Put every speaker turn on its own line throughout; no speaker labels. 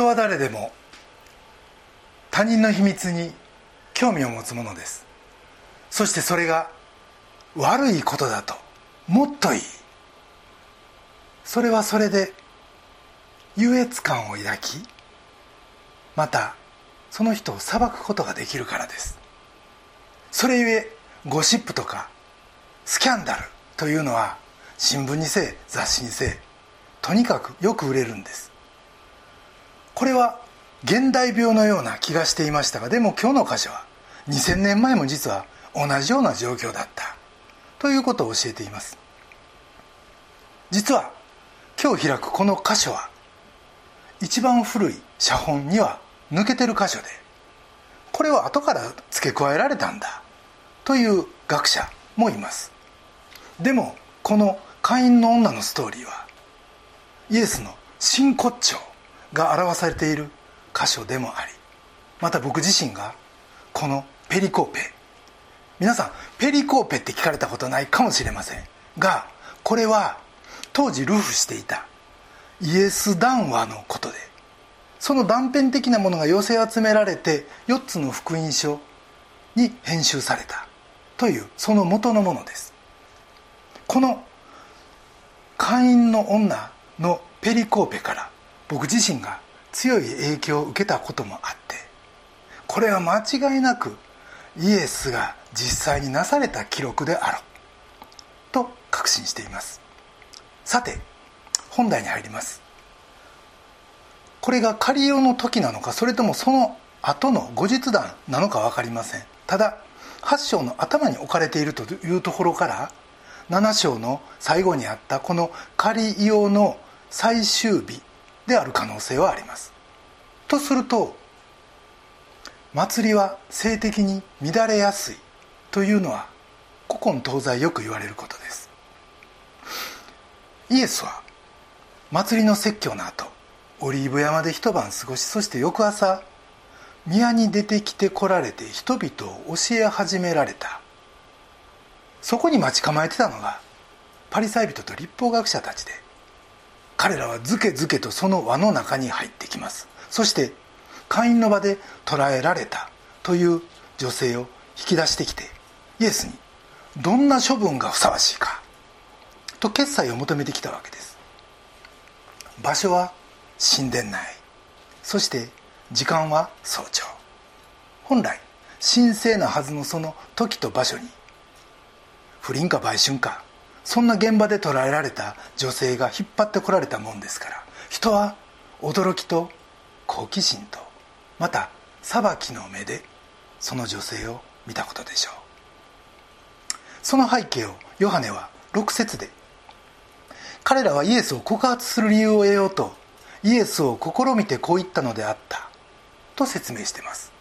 人は誰でも他人の秘密に興味を持つものです。そしてそれが悪いことだともっといい。それはそれで優越感を抱きまたその人を裁くことができるからです。それゆえゴシップとかスキャンダルというのは新聞にせえ雑誌にせえとにかくよく売れるんです。これは現代病のような気がしていましたがでも今日の箇所は2000年前も実は同じような状況だった。ということを教えています。実は今日開くこの箇所は一番古い写本には抜けてる箇所でこれは後から付け加えられたんだという学者もいます。でもこの会員の女のストーリーはイエスの真骨頂が表されている箇所でもありまた僕自身がこのペリコーペ皆さんペリコーペって聞かれたことないかもしれません。がこれは当時ルフしていたイエス談話のことでその断片的なものが寄せ集められて4つの福音書に編集されたというその元のものです。この会員の女のペリコーペから僕自身が強い影響を受けたこともあってこれは間違いなくイエスが実際になされた記録であろうと確信しています。さて本題に入ります。これが仮用の時なのかそれともその後の後日談なのか分かりません。ただ8章の頭に置かれているというところから7章の最後にあったこの仮用の最終日である可能性はあります。とすると祭りは性的に乱れやすいというのは古今東西よく言われることです。イエスは祭りの説教の後オリーブ山で一晩過ごしそして翌朝宮に出てきてこられて人々を教え始められた。そこに待ち構えてたのがパリサイ人と立法学者たちで彼らはずけずけとその輪の中に入ってきます。そして会員の場で捕らえられたという女性を引き出してきてイエスにどんな処分がふさわしいかと決裁を求めてきたわけです場所は神殿内そして時間は早朝。本来神聖なはずのその時と場所に不倫か売春かそんな現場で捕らえられた女性が引っ張ってこられたもんですから人は驚きと好奇心とまた裁きの目でその女性を見たことでしょう。その背景をヨハネは6節で彼らはイエスを告発する理由を得ようとイエスを試みてこう言ったのであったと説明しています。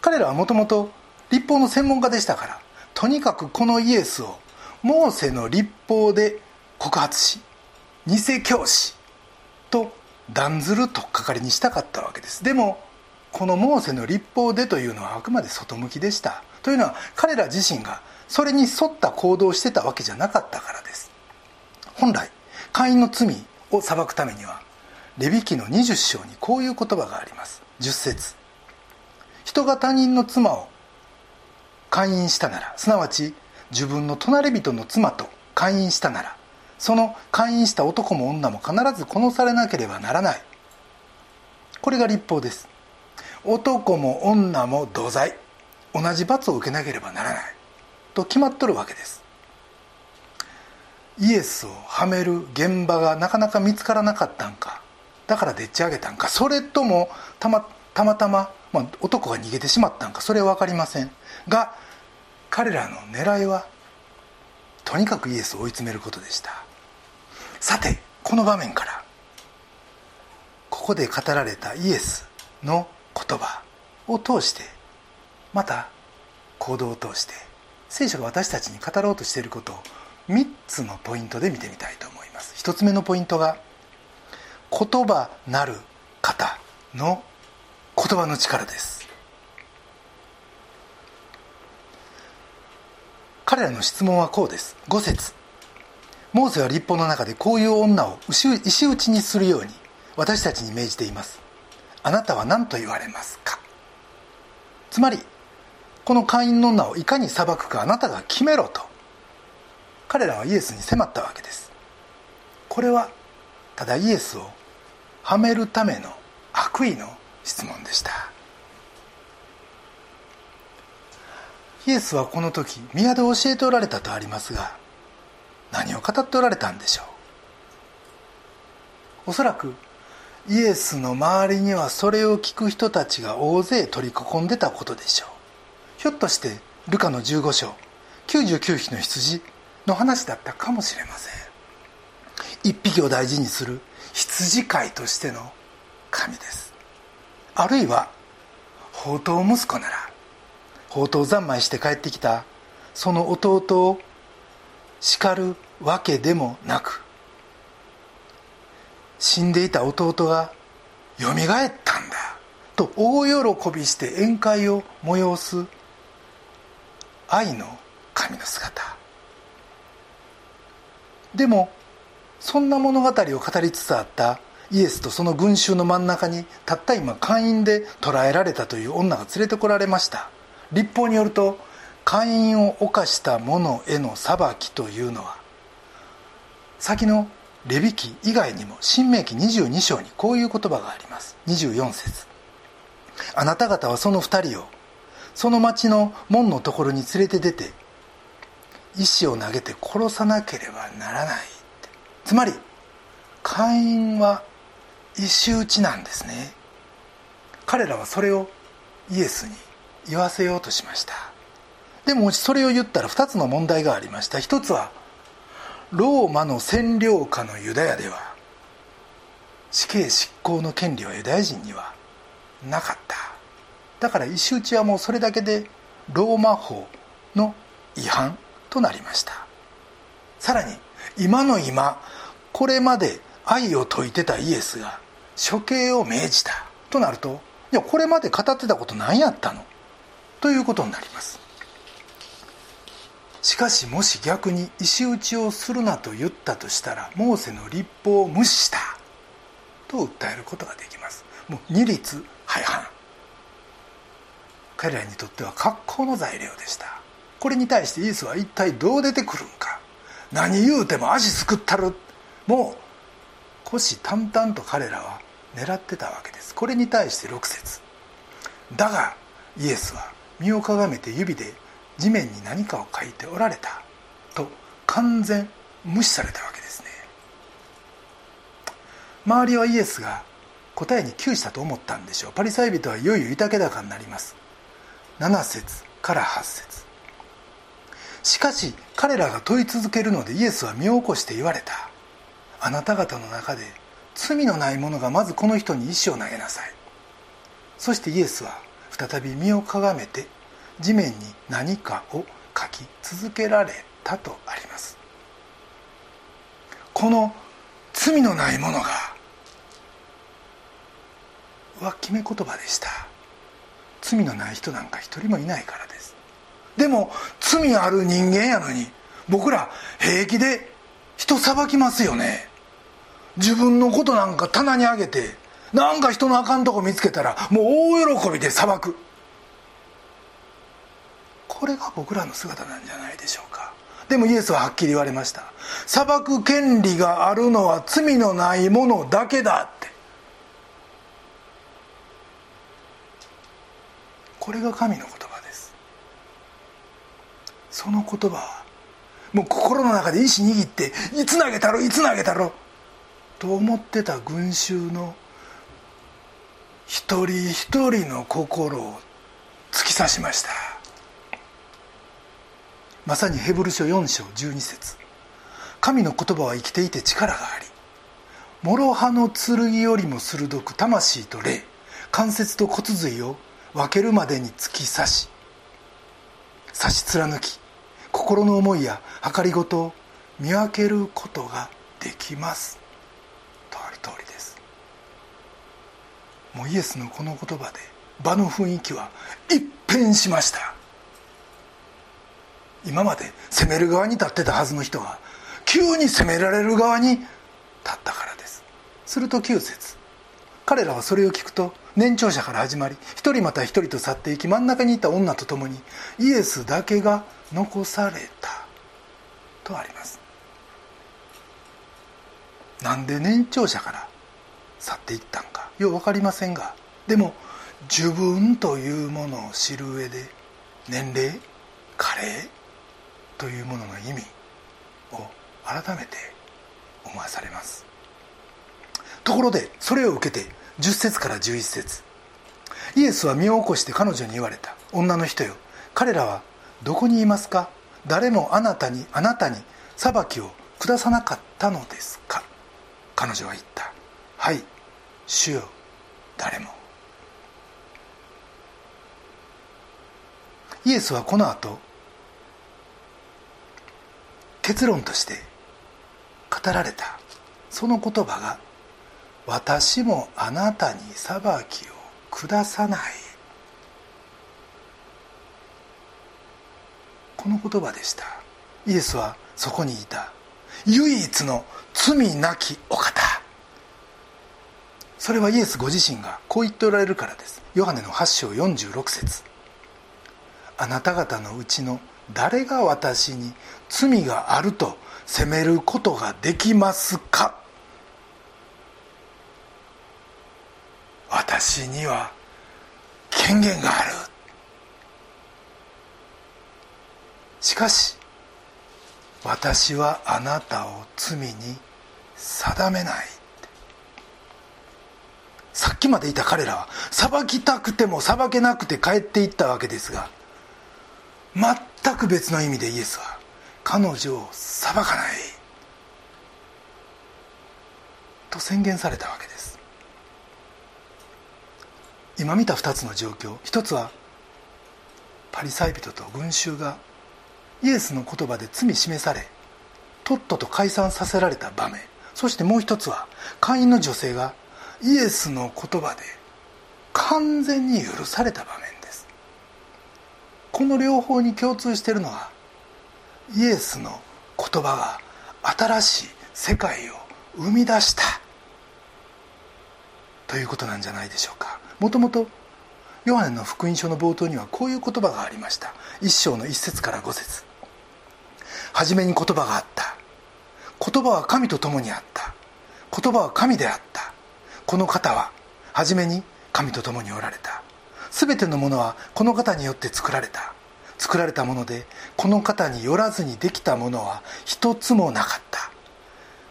彼らはもともと立法の専門家でしたからとにかくこのイエスをモーセの立法で告発し偽教師と断ずるとっかかりにしたかったわけです。でもこのモーセの立法でというのはあくまで外向きでした。というのは彼ら自身がそれに沿った行動をしてたわけじゃなかったからです。本来会員の罪を裁くためにはレビ記の20章にこういう言葉があります。10節。人が他人の妻を会員したならすなわち自分の隣人の妻と会員したならその会員した男も女も必ず殺されなければならない。これが立法です。男も女も同罪。同じ罰を受けなければならない。と決まっとるわけです。イエスをはめる現場がなかなか見つからなかったんか。だからでっち上げたんか。それともたまたまたま、まあ、男が逃げてしまったんか。それは分かりません。が彼らの狙いはとにかくイエスを追い詰めることでした。さてこの場面からここで語られたイエスの言葉を通してまた行動を通して聖書が私たちに語ろうとしていることを3つのポイントで見てみたいと思います。1つ目のポイントが言葉なる方の言葉の力です。彼らの質問はこうです。5節。モーセは立法の中でこういう女を石打ちにするように私たちに命じています。あなたは何と言われますか？つまりこの会員の女をいかに裁くかあなたが決めろと。彼らはイエスに迫ったわけです。これはただイエスをはめるための悪意の質問でした。イエスはこの時宮で教えておられたとありますが何を語っておられたんでしょう？おそらくイエスの周りにはそれを聞く人たちが大勢取り囲んでたことでしょう。ひょっとしてルカの15章99匹の羊の話だったかもしれません。一匹を大事にする羊飼いとしての神です。あるいは宝刀息子なら宝刀三昧して帰ってきた。その弟を叱るわけでもなく死んでいた弟がよみがえったんだ。と大喜びして宴会を催す愛の神の姿。でもそんな物語を語りつつあった。イエスとその群衆の真ん中にたった今会員で捕らえられたという女が連れてこられました。立法によると会員を犯した者への裁きというのは先のレビ記以外にも新明記22章にこういう言葉があります。24節。あなた方はその2人をその町の門のところに連れて出て石を投げて殺さなければならないつまり会員は石打ちなんですね。彼らはそれをイエスに言わせようとしました。でもそれを言ったら2つの問題がありました。一つはローマの占領下のユダヤでは死刑執行の権利はユダヤ人にはなかった。だから石打ちはもうそれだけでローマ法の違反となりました。さらに今の今これまで愛を説いてたイエスが処刑を命じたとなるといやこれまで語ってたこと何やったの？ということになります。しかしもし逆に石打ちをするなと言ったとしたらモーセの立法を無視した。と訴えることができます。もう二律背反。彼らにとっては格好の材料でした。これに対してイエスは一体どう出てくるんか。何言うても足すくったる。もう虎視眈々と彼らは狙ってたわけです。これに対して6節。だがイエスは身をかがめて指で地面に何かを書いておられたと完全無視されたわけですね。周りはイエスが答えに窮したと思ったんでしょう。パリサイ人はいよいよ豊け高になります。7節から8節。しかし彼らが問い続けるのでイエスは身を起こして言われた。あなた方の中で罪のない者がまずこの人に石を投げなさい。そしてイエスは再び身をかがめて地面に何かを書き続けられたとあります。この罪のない者がは決め言葉でした。罪のない人なんか一人もいないからです。でも罪ある人間やのに僕ら平気で人裁きますよね。自分のことなんか棚にあげてなんか人のあかんとこ見つけたらもう大喜びで裁く。これが僕らの姿なんじゃないでしょうか。でもイエスははっきり言われました。裁く権利があるのは罪のないものだけだって。これが神の言葉です。その言葉はもう心の中で意志握っていつ投げたろいつ投げたろと思ってた群衆の一人一人の心を突き刺しました。まさにヘブル書4章12節。神の言葉は生きていて力があり諸刃の剣よりも鋭く魂と霊関節と骨髄を分けるまでに突き刺し刺し貫き心の思いや計りごとを見分けることができます。とある通りです。もうイエスのこの言葉で場の雰囲気は一変しました。今まで攻める側に立ってたはずの人が急に攻められる側に立ったからです。すると9節彼らはそれを聞くと年長者から始まり一人また一人と去っていき真ん中にいた女と共にイエスだけが残された。とあります。なんで年長者から去っていったんか？よう分かりませんが。でも自分というものを知る上で年齢加齢というものの意味を改めて思わされます。ところでそれを受けて10節から11節。イエスは身を起こして彼女に言われた。女の人よ彼らはどこにいますか？誰もあなたにあなたに裁きを下さなかったのですか？彼女は言った。はい。主よ誰も。イエスはこの後結論として語られた。その言葉が「私もあなたに裁きを下さない」この言葉でした。イエスはそこにいた。唯一の罪なきお方。それはイエスご自身がこう言っておられるからです。ヨハネの8章46節。あなた方のうちの誰が私に罪があると責めることができますか？私には権限がある。しかし私はあなたを罪に定めない。さっきまでいた彼らは裁きたくても裁けなくて帰っていったわけですが全く別の意味でイエスは彼女を裁かないと宣言されたわけです。今見た2つの状況。一つはパリサイ人と群衆がイエスの言葉で罪示されとっとと解散させられた場面。そしてもう一つは会員の女性がイエスの言葉で完全に許された場面です。この両方に共通しているのはイエスの言葉が新しい世界を生み出したということなんじゃないでしょうか。もともとヨハネの福音書の冒頭にはこういう言葉がありました。一章の一節から五節。初めに言葉があった。言葉は神と共にあった。言葉は神であった。この方は初めに神と共におられた。全てのものはこの方によって作られた。作られたものでこの方によらずにできたものは一つもなかった。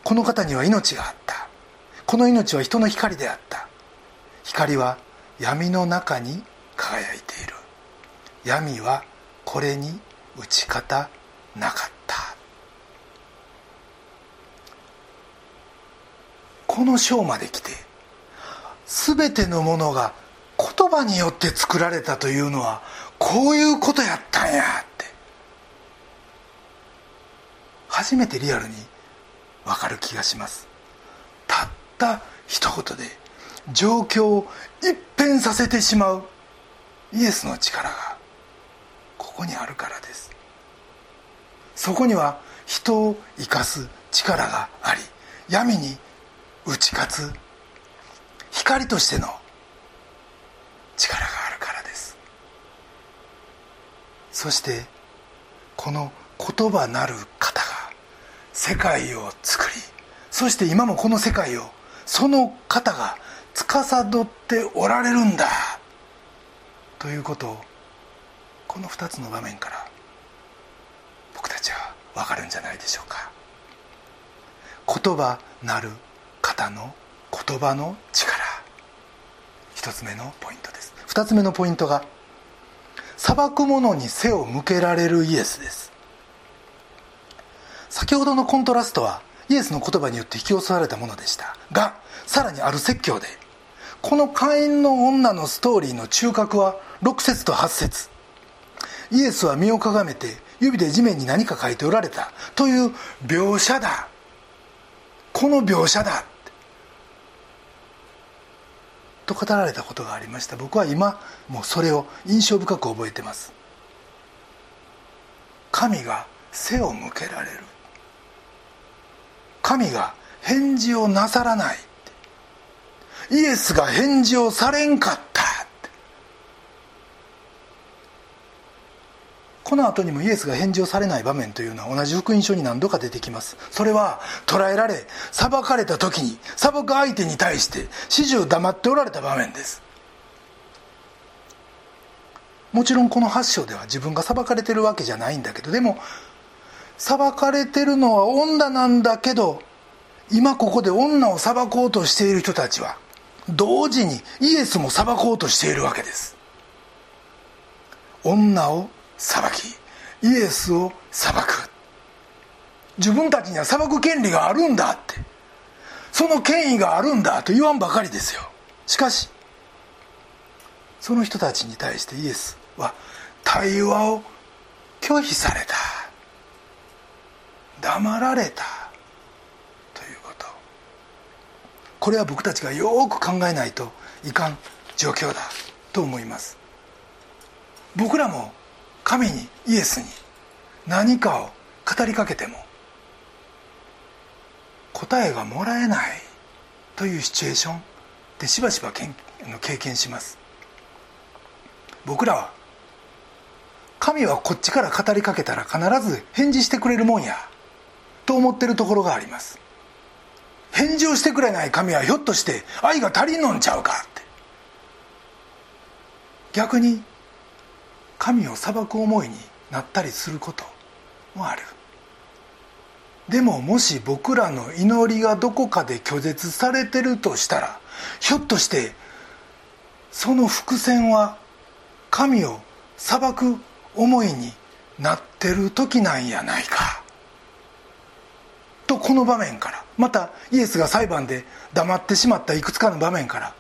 この方には命があった。この命は人の光であった。光は闇の中に輝いている。闇はこれに打ち方なかった。この章まで来て全てのものが言葉によって作られたというのはこういうことやったんやって。初めてリアルに分かる気がします。たった一言で状況を一変させてしまう。イエスの力がここにあるからです。そこには人を生かす力があり闇に打ち勝つ光としての力があるからです。そしてこの言葉なる方が世界を作りそして今もこの世界をその方が司っておられるんだということをこの2つの場面から僕たちは分かるんじゃないでしょうか。言葉なる方の言葉の力。一つ目のポイントです。二つ目のポイントが裁く者に背を向けられるイエスです。先ほどのコントラストはイエスの言葉によって引き寄せられたものでした。がさらにある説教でこの会員の女のストーリーの中核は6節と8節。イエスは身をかがめて指で地面に何か書いておられたという描写だ。この描写だ。と語られたことがありました。僕は今もうそれを印象深く覚えてます。神が背を向けられる。神が返事をなさらないイエスが返事をされんかった。この後にもイエスが返事をされない場面というのは同じ福音書に何度か出てきます。それは捕らえられ裁かれた時に裁く相手に対して始終黙っておられた場面です。もちろんこの8章では自分が裁かれてるわけじゃないんだけどでも裁かれてるのは女なんだけど今ここで女を裁こうとしている人たちは同時にイエスも裁こうとしているわけです。女を裁きイエスを裁く。自分たちには裁く権利があるんだって。その権威があるんだと言わんばかりですよ。しかしその人たちに対してイエスは対話を拒否された。黙られた。ということ。これは僕たちがよく考えないといかん状況だと思います。僕らも神にイエスに何かを語りかけても答えがもらえないというシチュエーションでしばしば経験します。僕らは神はこっちから語りかけたら必ず返事してくれるもんやと思ってるところがあります。返事をしてくれない神はひょっとして愛が足りんのんちゃうかって。逆に神を裁く思いになったりすることもある。でももし僕らの祈りがどこかで拒絶されてるとしたらひょっとしてその伏線は神を裁く思いになってる時なんやないか。とこの場面からまたイエスが裁判で黙ってしまったいくつかの場面から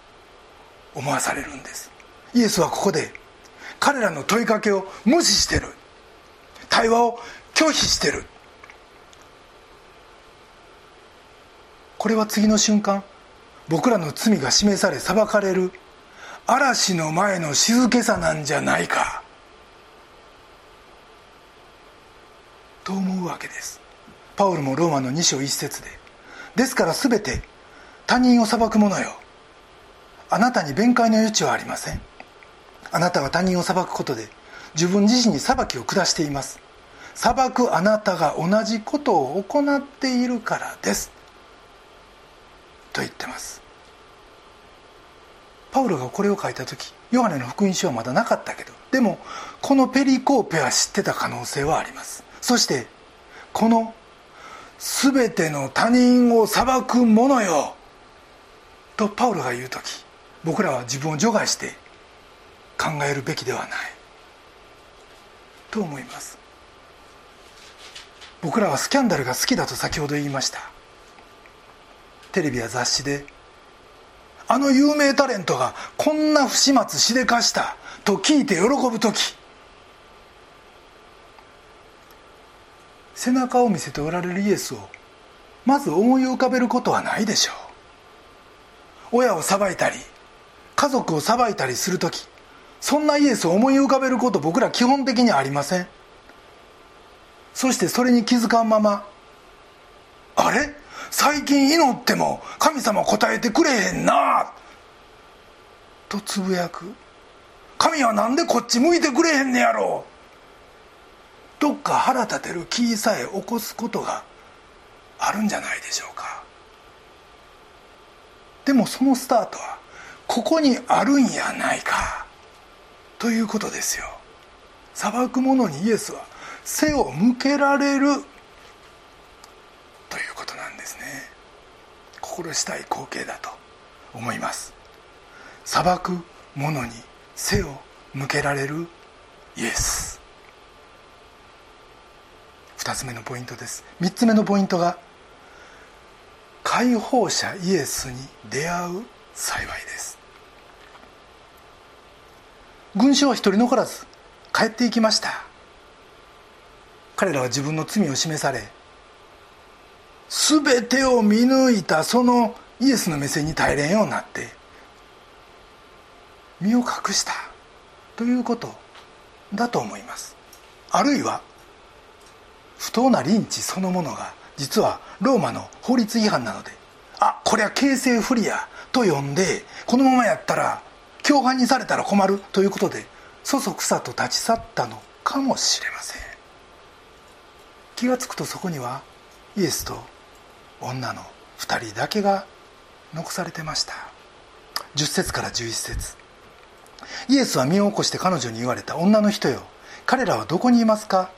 思わされるんです。イエスはここで彼らの問いかけを無視してる。対話を拒否してる。これは次の瞬間僕らの罪が示され裁かれる。嵐の前の静けさなんじゃないか。と思うわけです。パウルもローマの2章1節で。ですから全て他人を裁く者よ。あなたに弁解の余地はありません。あなたは他人を裁くことで自分自身に裁きを下しています。裁くあなたが同じことを行っているからです。と言ってます。パウロがこれを書いた時ヨハネの福音書はまだなかったけどでもこのペリコーペは知ってた可能性はあります。そしてこの全ての他人を裁く者よとパウロが言う時僕らは自分を除外して考えるべきではない。と思います。僕らはスキャンダルが好きだと先ほど言いました。テレビや雑誌であの有名タレントがこんな不始末しでかしたと聞いて喜ぶ時。背中を見せておられるイエスをまず思い浮かべることはないでしょう。親を裁いたり家族を裁いたりする時そんなイエスを思い浮かべること僕ら基本的にありません。そしてそれに気づかんままあれ？最近祈っても神様答えてくれへんな！とつぶやく。神は何でこっち向いてくれへんねやろ？どっか腹立てる気さえ起こすことがあるんじゃないでしょうか。でもそのスタートはここにあるんやないか。ということですよ。裁く者にイエスは背を向けられるということなんですね。心したい光景だと思います。裁く者に背を向けられるイエス。2つ目のポイントです。3つ目のポイントが解放者イエスに出会う幸いです。群衆は一人残らず帰っていきました。彼らは自分の罪を示され全てを見抜いたそのイエスの目線に耐えれんようになって身を隠したということだと思います。あるいは不当なリンチそのものが実はローマの法律違反なのであこりゃ形勢不利やと呼んでこのままやったら共犯にされたら困るということでそそくさと立ち去ったのかもしれません。気が付くとそこにはイエスと女の2人だけが残されてました。10節から11節。イエスは身を起こして彼女に言われた女の人よ。彼らはどこにいますか？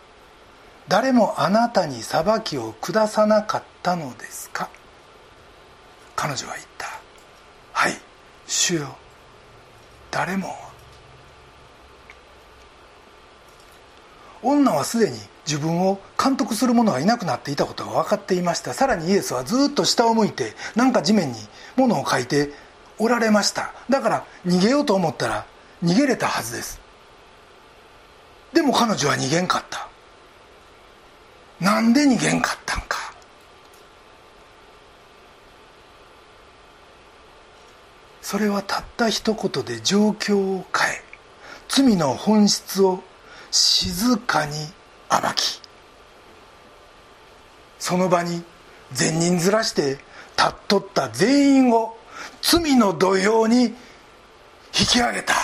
誰もあなたに裁きを下さなかったのですか？彼女は言った。はい主よ。誰も。女はすでに自分を監督する者がいなくなっていたことが分かっていました。さらにイエスはずっと下を向いてなんか地面に物を書いておられました。だから逃げようと思ったら逃げれたはずです。でも彼女は逃げんかった。なんで逃げんかったんか。それはたった一言で状況を変え罪の本質を静かに暴きその場に善人ずらして立っとった全員を罪の土俵に引き上げた。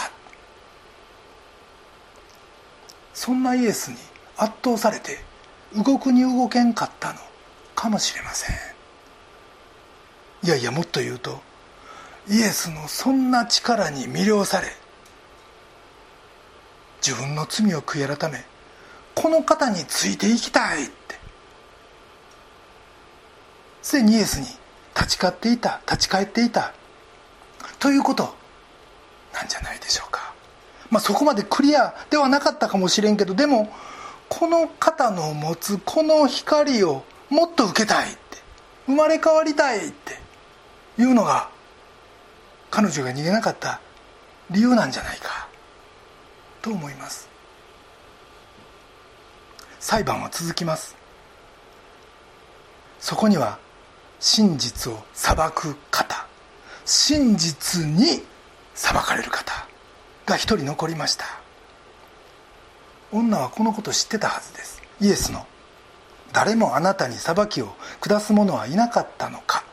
そんなイエスに圧倒されて動くに動けんかったのかもしれません。いやいやもっと言うとイエスのそんな力に魅了され自分の罪を悔い改めこの方についていきたいって。すでにイエスに立ち返っていた立ち返っていた。ということなんじゃないでしょうか。まあそこまでクリアではなかったかもしれんけどでもこの方の持つこの光をもっと受けたいって。生まれ変わりたいって。いうのが彼女が逃げなかった理由なんじゃないかと思います。裁判は続きます。そこには真実を裁く方真実に裁かれる方が一人残りました。女はこのこと知ってたはずです。イエスの「誰もあなたに裁きを下す者はいなかったのか?」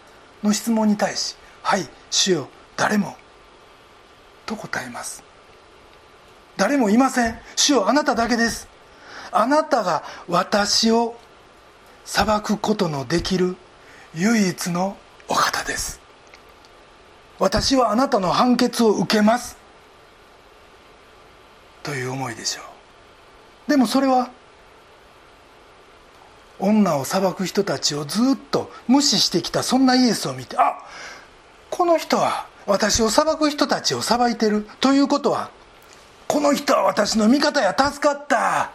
の質問に対し「はい主よ誰も」と答えます。誰もいません。主よあなただけです。あなたが私を裁くことのできる唯一のお方です。私はあなたの判決を受けます。という思いでしょう。でもそれは女を裁く人たちをずっと無視してきたそんなイエスを見てあこの人は私を裁く人たちを裁いてる。ということはこの人は私の味方や助かった。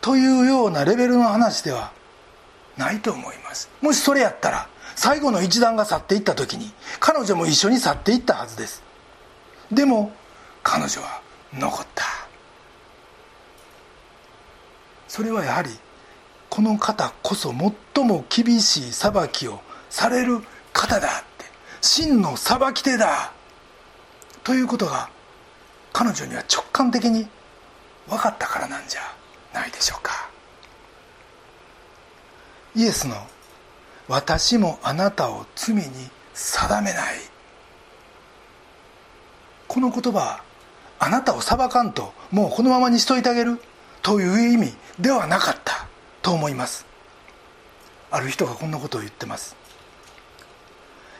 というようなレベルの話ではないと思います。もしそれやったら最後の一団が去っていった時に彼女も一緒に去っていったはずです。でも彼女は残った。それはやはりこの方こそ最も厳しい裁きをされる方だ。真の裁き手だ。ということが彼女には直感的に分かったからなんじゃないでしょうか。イエスの「私もあなたを罪に定めない」この言葉はあなたを裁かんともうこのままにしといてあげる。という意味ではなかったと思います。ある人がこんなことを言ってます。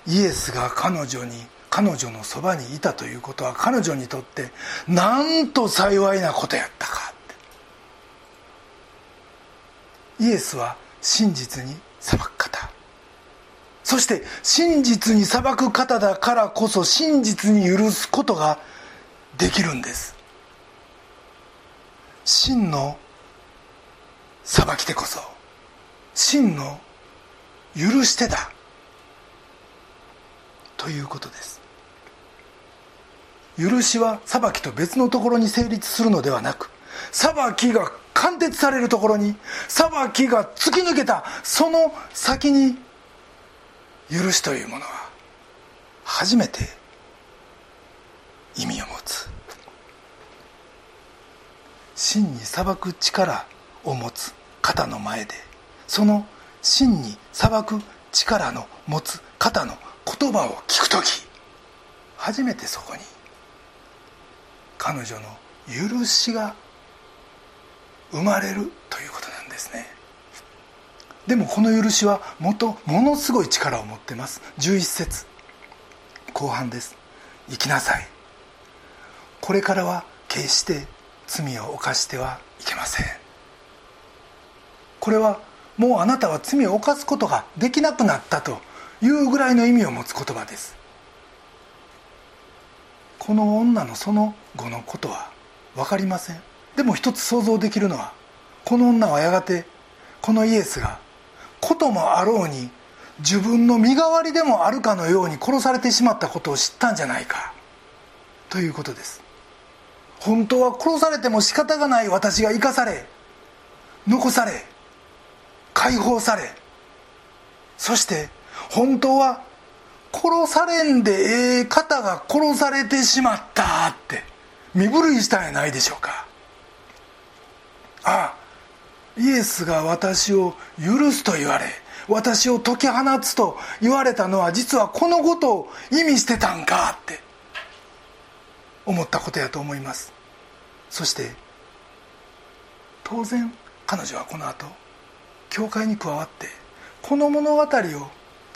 イエスが彼女に彼女のそばにいたということは彼女にとってなんと幸いなことやったかイエスは真実に裁く方。そして真実に裁く方だからこそ真実に許すことができるんです。真の裁き手こそ真の許し手だ。ということです。許しは裁きと別のところに成立するのではなく裁きが貫徹されるところに裁きが突き抜けたその先に許しというものは初めて意味を持つ。真に裁く力を持つ方の前でその真に裁く力の持つ方の言葉を聞く時初めてそこに彼女の許しが生まれるということなんですね。でもこの許しはもとものすごい力を持ってます。11節。後半です。生きなさい。これからは決して罪を犯してはいけません。これはもうあなたは罪を犯すことができなくなったというぐらいの意味を持つ言葉です。この女のその後のことは分かりません。でも一つ想像できるのはこの女はやがてこのイエスがこともあろうに自分の身代わりでもあるかのように殺されてしまったことを知ったんじゃないか。ということです。本当は殺されても仕方がない私が生かされ残され解放されそして本当は殺されんでええ方が殺されてしまったって身震いしたんやないでしょうか。ああイエスが私を許すと言われ私を解き放つと言われたのは実はこのことを意味してたんかって思ったことやと思います。そして当然彼女はこの後教会に加わってこの物語を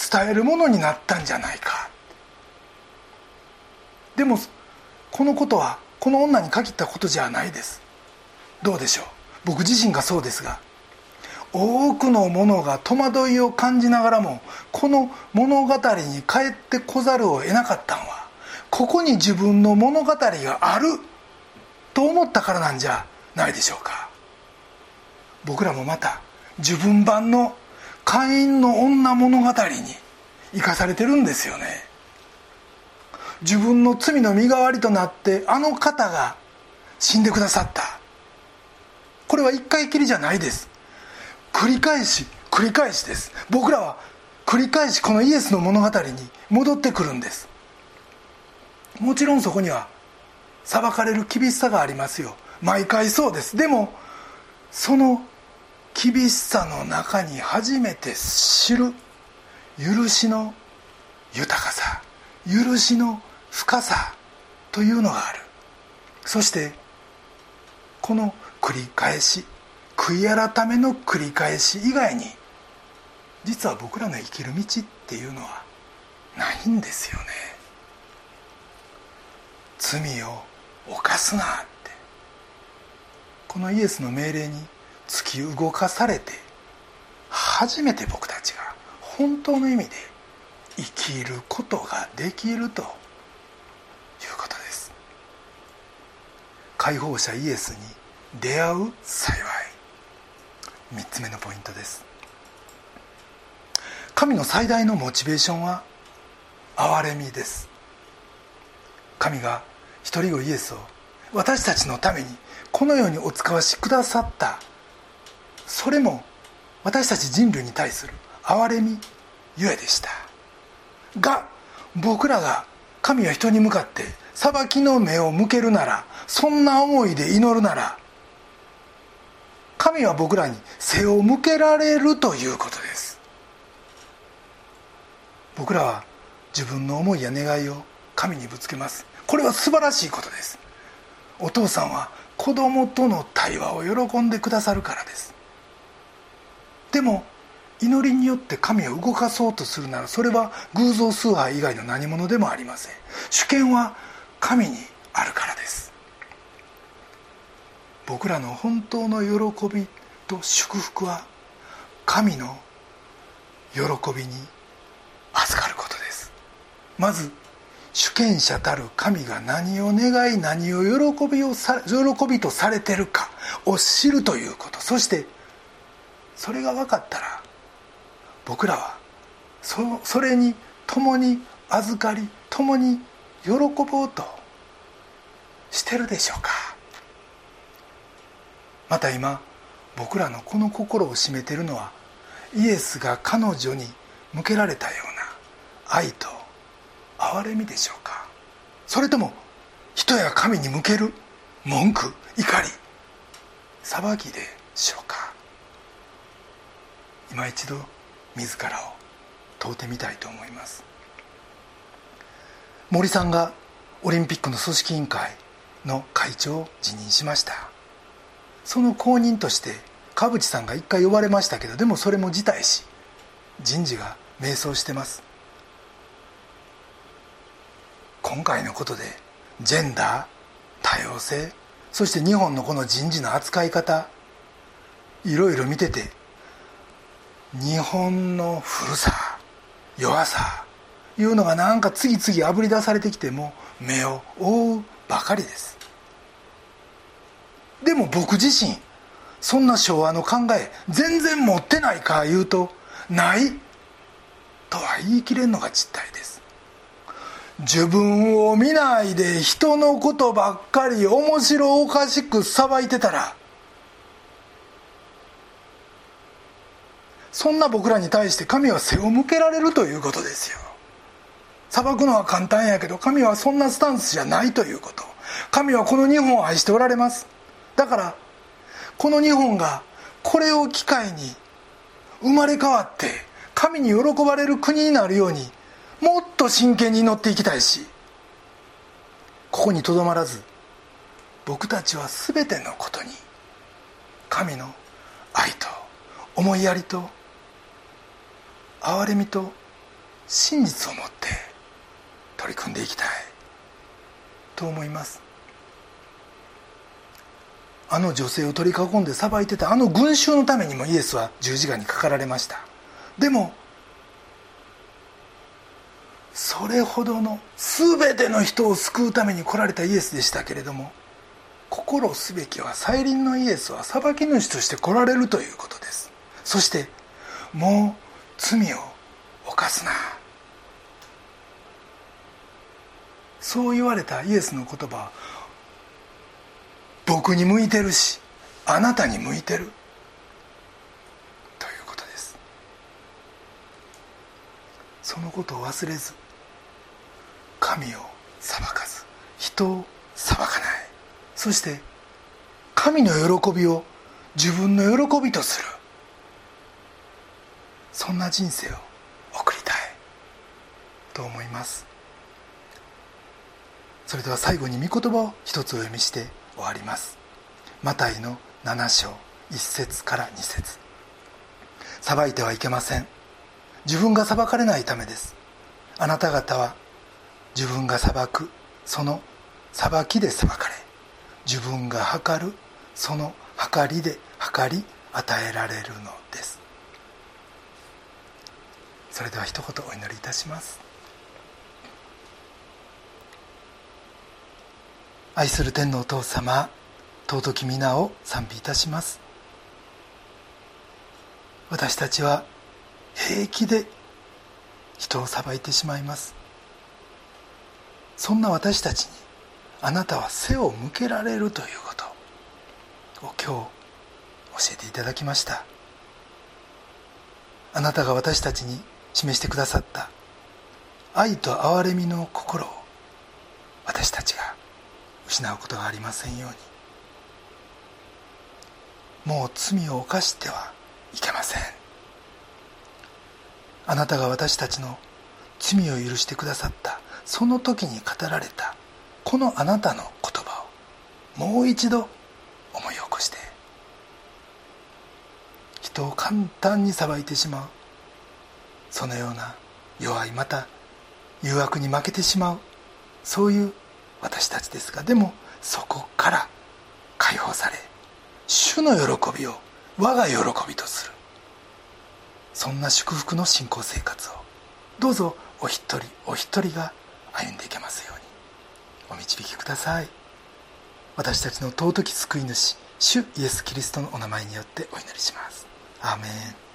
伝えるものになったんじゃないか。でもこのことはこの女に限ったことじゃないです。どうでしょう？僕自身がそうですが多くの者が戸惑いを感じながらもこの物語に帰ってこざるを得なかったのはここに自分の物語があると思ったからなんじゃないでしょうか。僕らもまた自分版の会員の女物語に生かされてるんですよね。自分の罪の身代わりとなってあの方が死んでくださった。これは一回きりじゃないです。繰り返し繰り返しです。僕らは繰り返しこのイエスの物語に戻ってくるんです。もちろんそこには裁かれる厳しさがありますよ。毎回そうです。でもその厳しさの中に初めて知る許しの豊かさ許しの深さというのがある。そしてこの繰り返し悔い改めの繰り返し以外に実は僕らの生きる道っていうのはないんですよね。罪を犯すなって。このイエスの命令に突き動かされて初めて僕たちが本当の意味で生きることができるということです。解放者イエスに出会う幸い。3つ目のポイントです。神の最大のモチベーションは憐れみです。神が一人子イエスを私たちのためにこのようにお使わしくださった。それも私たち人類に対する憐れみゆえでした。が僕らが神は人に向かって裁きの目を向けるならそんな思いで祈るなら神は僕らに背を向けられるということです。僕らは自分の思いや願いを神にぶつけます。これは素晴らしいことです。お父さんは子供との対話を喜んでくださるからです。でも祈りによって神を動かそうとするならそれは偶像崇拝以外の何者でもありません。主権は神にあるからです。僕らの本当の喜びと祝福は神の喜びに預かることです。まず主権者たる神が何を願い何を喜びを喜びとされてるかを知るということ。そしてそれが分かったら僕らはそそれに共に預かり共に喜ぼうとしてるでしょうか。また今僕らのこの心を占めてるのはイエスが彼女に向けられたような愛と憐れみでしょうか。それとも人や神に向ける文句怒り裁きでしょうか。今一度自らを問うてみたいと思います。森さんがオリンピックの組織委員会の会長を辞任しました。その後任として川淵さんが一回呼ばれましたけどでもそれも辞退し人事が迷走してます。今回のことでジェンダー多様性そして日本のこの人事の扱い方いろいろ見てて日本の古さ弱さいうのがなんか次々あぶり出されてきても目を覆うばかりです。でも僕自身そんな昭和の考え全然持ってないか言うとないとは言い切れんのが実態です。自分を見ないで人のことばっかり面白おかしくさばいてたらそんな僕らに対して神は背を向けられるということですよ。裁くのは簡単やけど神はそんなスタンスじゃないということ。神はこの日本を愛しておられます。だからこの日本がこれを機会に生まれ変わって神に喜ばれる国になるようにもっと真剣に祈っていきたいしここにとどまらず僕たちは全てのことに神の愛と思いやりと憐れみと真実を持って取り組んでいきたい。と思います。あの女性を取り囲んでさばいてたあの群衆のためにもイエスは十字架にかかられました。でもそれほどの全ての人を救うために来られたイエスでしたけれども心すべきは再臨のイエスは裁き主として来られるということです。そしてもう罪を犯すな。そう言われたイエスの言葉僕に向いてるしあなたに向いてる。ということです。そのことを忘れず神を裁かず人を裁かない。そして神の喜びを自分の喜びとする。そんな人生を送りたいと思います。それでは最後に御言葉を一つお読みして終わります。マタイの7章1節から2節。裁いてはいけません。自分が裁かれないためです。あなた方は自分が裁くその裁きで裁かれ自分が測るその測りで測り与えられるのです。それでは一言お祈りいたします。愛する天のお父様尊き皆を賛美いたします。私たちは平気で人を裁いてしまいます。そんな私たちにあなたは背を向けられるということを今日教えていただきました。あなたが私たちに示してくださった。愛と憐れみの心を私たちが失うことがありませんように。もう罪を犯してはいけません。あなたが私たちの罪を許してくださった。その時に語られた。このあなたの言葉をもう一度思い起こして。人を簡単に裁いてしまう。そのような弱いまた誘惑に負けてしまうそういう私たちですがでもそこから解放され主の喜びを我が喜びとするそんな祝福の信仰生活をどうぞお一人お一人が歩んでいけますようにお導きください。私たちの尊き救い主主イエス・キリストのお名前によってお祈りします。アーメン。